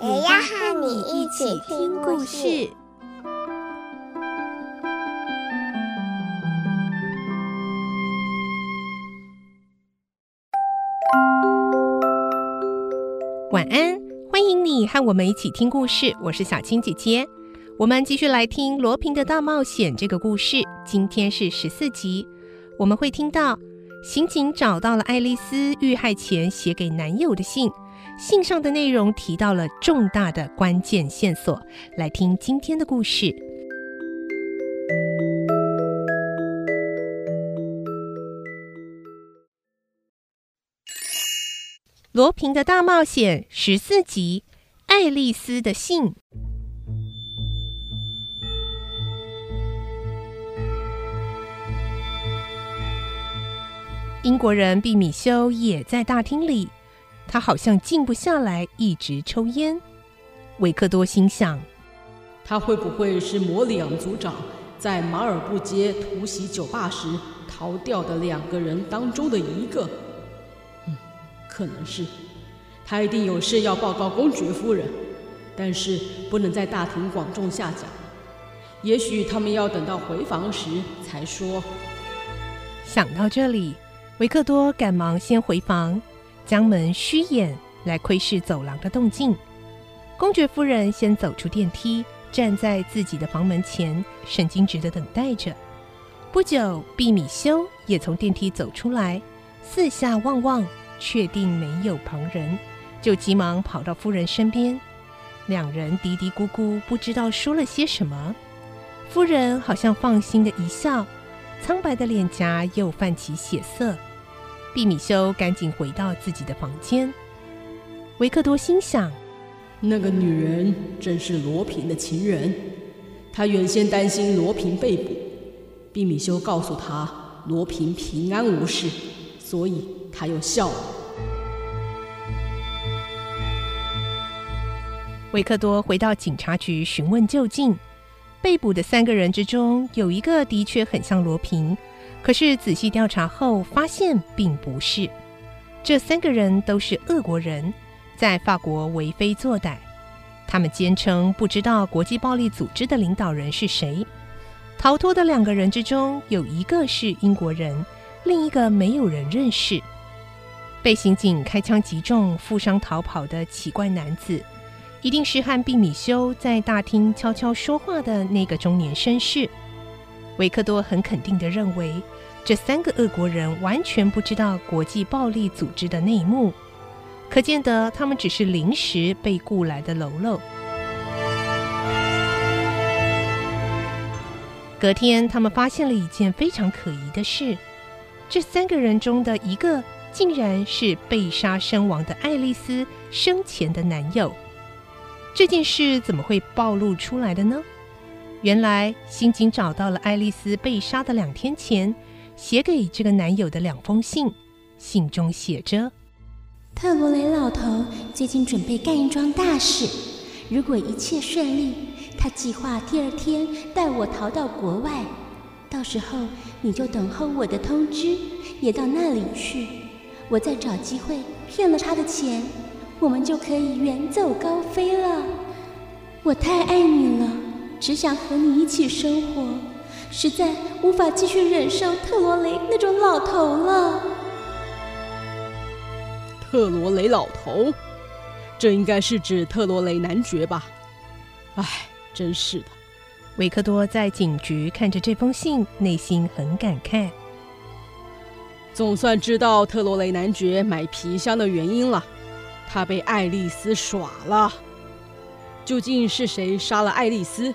也要和你一起听故事。晚安，欢迎你和我们一起听故事。我是小青姐姐，我们继续来听《罗平的大冒险》这个故事。今天是十四集，我们会听到刑警找到了爱丽丝遇害前写给男友的信，信上的内容提到了重大的关键线索。来听今天的故事。《罗平的大冒险》十四集，《爱丽丝的信》。英国人毕米修也在大厅里，他好像静不下来，一直抽烟。维克多心想：他会不会是摩里昂组长在马尔布街突袭酒吧时逃掉的两个人当中的一个？嗯可能是，他一定有事要报告公爵夫人，但是不能在大庭广众下讲。也许他们要等到回房时才说。想到这里，维克多赶忙先回房，将门虚掩来窥视走廊的动静。公爵夫人先走出电梯，站在自己的房门前，神经质地等待着。不久，毕米修也从电梯走出来，四下望望。确定没有旁人，就急忙跑到夫人身边。两人嘀嘀咕咕，不知道说了些什么。夫人好像放心的一笑，苍白的脸颊又泛起血色。毕米修赶紧回到自己的房间。维克多心想：那个女人正是罗平的情人。他原先担心罗平被捕，毕米修告诉他罗平平安无事，所以。他又笑了。维克多回到警察局询问究竟。被捕的三个人之中，有一个的确很像罗平，可是仔细调查后发现并不是。这三个人都是俄国人，在法国为非作歹。他们坚称不知道国际暴力组织的领导人是谁。逃脱的两个人之中，有一个是英国人，另一个没有人认识。被刑警开枪击中、负伤逃跑的奇怪男子，一定是和毕米修在大厅悄悄说话的那个中年绅士。维克多很肯定地认为，这三个俄国人完全不知道国际暴力组织的内幕，可见得他们只是临时被雇来的喽喽。隔天，他们发现了一件非常可疑的事：这三个人中的一个。竟然是被杀身亡的爱丽丝生前的男友，这件事怎么会暴露出来的呢？原来刑警找到了爱丽丝被杀的两天前写给这个男友的两封信，信中写着：“特罗雷老头最近准备干一桩大事，如果一切顺利，他计划第二天带我逃到国外，到时候你就等候我的通知，也到那里去。”我再找机会骗了他的钱，我们就可以远走高飞了。我太爱你了，只想和你一起生活，实在无法继续忍受特罗雷那种老头了。特罗雷老头，这应该是指特罗雷男爵吧？唉，真是的。维克多在警局看着这封信，内心很感慨。总算知道特罗雷男爵买皮箱的原因了，他被爱丽丝耍了。究竟是谁杀了爱丽丝？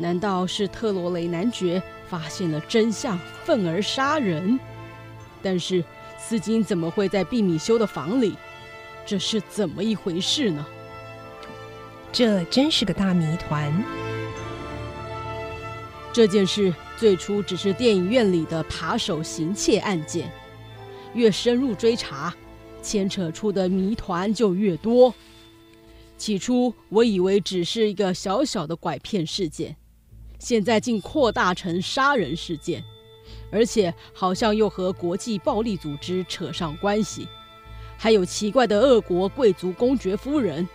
难道是特罗雷男爵发现了真相，愤而杀人？但是丝巾怎么会在毕米修的房里？这是怎么一回事呢？这真是个大谜团。这件事最初只是电影院里的扒手行窃案件，越深入追查，牵扯出的谜团就越多。起初我以为只是一个小小的拐骗事件，现在竟扩大成杀人事件，而且好像又和国际暴力组织扯上关系，还有奇怪的俄国贵族公爵夫人，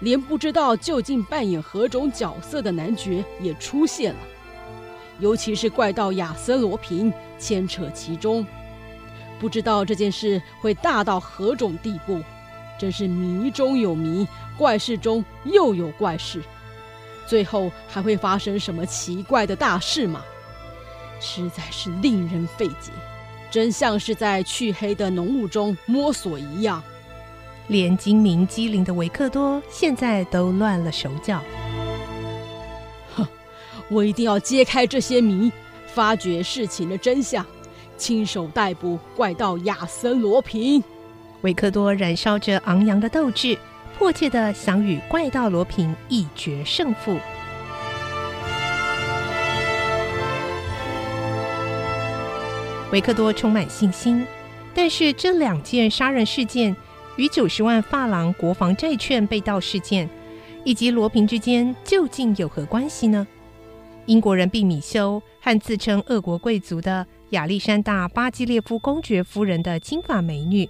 连不知道究竟扮演何种角色的男爵也出现了，尤其是怪盗亚森罗平牵扯其中，不知道这件事会大到何种地步。真是谜中有谜，怪事中又有怪事，最后还会发生什么奇怪的大事吗？实在是令人费解，真像是在去黑的浓雾中摸索一样。连精明机灵的维克多现在都乱了手脚。哼，我一定要揭开这些谜，发掘事情的真相，亲手逮捕怪盗亚森罗平。维克多燃烧着昂扬的斗志，迫切的想与怪盗罗平一决胜负。维克多充满信心，但是这两件杀人事件与九十万发廊国防债券被盗事件以及罗平之间究竟有何关系呢？英国人毕米修和自称俄国贵族的亚历山大·巴基列夫公爵夫人的金发美女。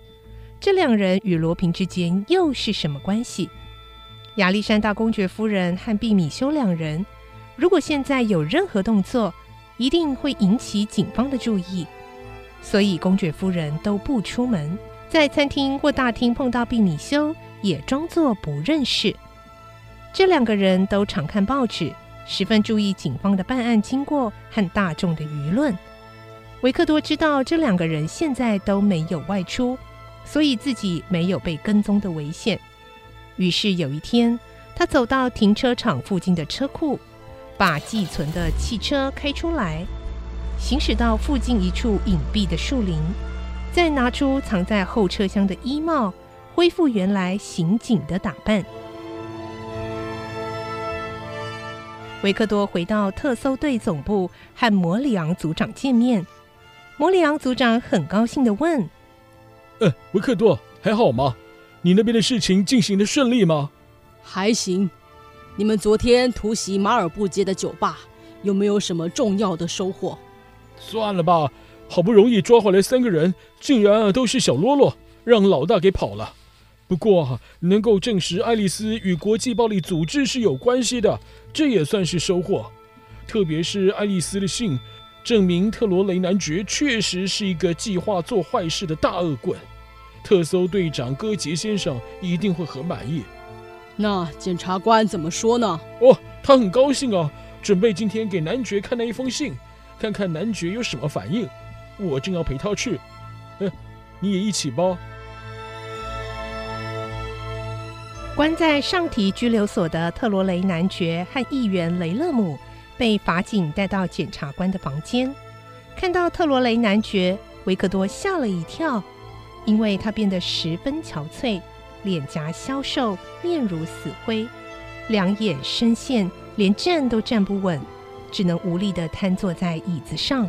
这两人与罗平之间又是什么关系？亚历山大公爵夫人和毕米修两人，如果现在有任何动作，一定会引起警方的注意。所以公爵夫人都不出门，在餐厅或大厅碰到毕米修，也装作不认识。这两个人都常看报纸，十分注意警方的办案经过和大众的舆论。维克多知道这两个人现在都没有外出。所以自己没有被跟踪的危险。于是有一天，他走到停车场附近的车库，把寄存的汽车开出来，行驶到附近一处隐蔽的树林，再拿出藏在后车厢的衣帽，恢复原来刑警的打扮。维克多回到特搜队总部，和摩里昂组长见面。摩里昂组长很高兴地问。呃，维克多还好吗？你那边的事情进行得顺利吗？还行。你们昨天突袭马尔布街的酒吧，有没有什么重要的收获？算了吧，好不容易抓回来三个人，竟然都是小喽啰，让老大给跑了。不过能够证实爱丽丝与国际暴力组织是有关系的，这也算是收获。特别是爱丽丝的信。证明特罗雷男爵确实是一个计划做坏事的大恶棍，特搜队长戈杰先生一定会很满意。那检察官怎么说呢？哦，他很高兴啊，准备今天给男爵看那一封信，看看男爵有什么反应。我正要陪他去，嗯，你也一起吧。关在上体拘留所的特罗雷男爵和议员雷勒姆。被法警带到检察官的房间，看到特罗雷男爵，维克多吓了一跳，因为他变得十分憔悴，脸颊消瘦，面如死灰，两眼深陷，连站都站不稳，只能无力地瘫坐在椅子上。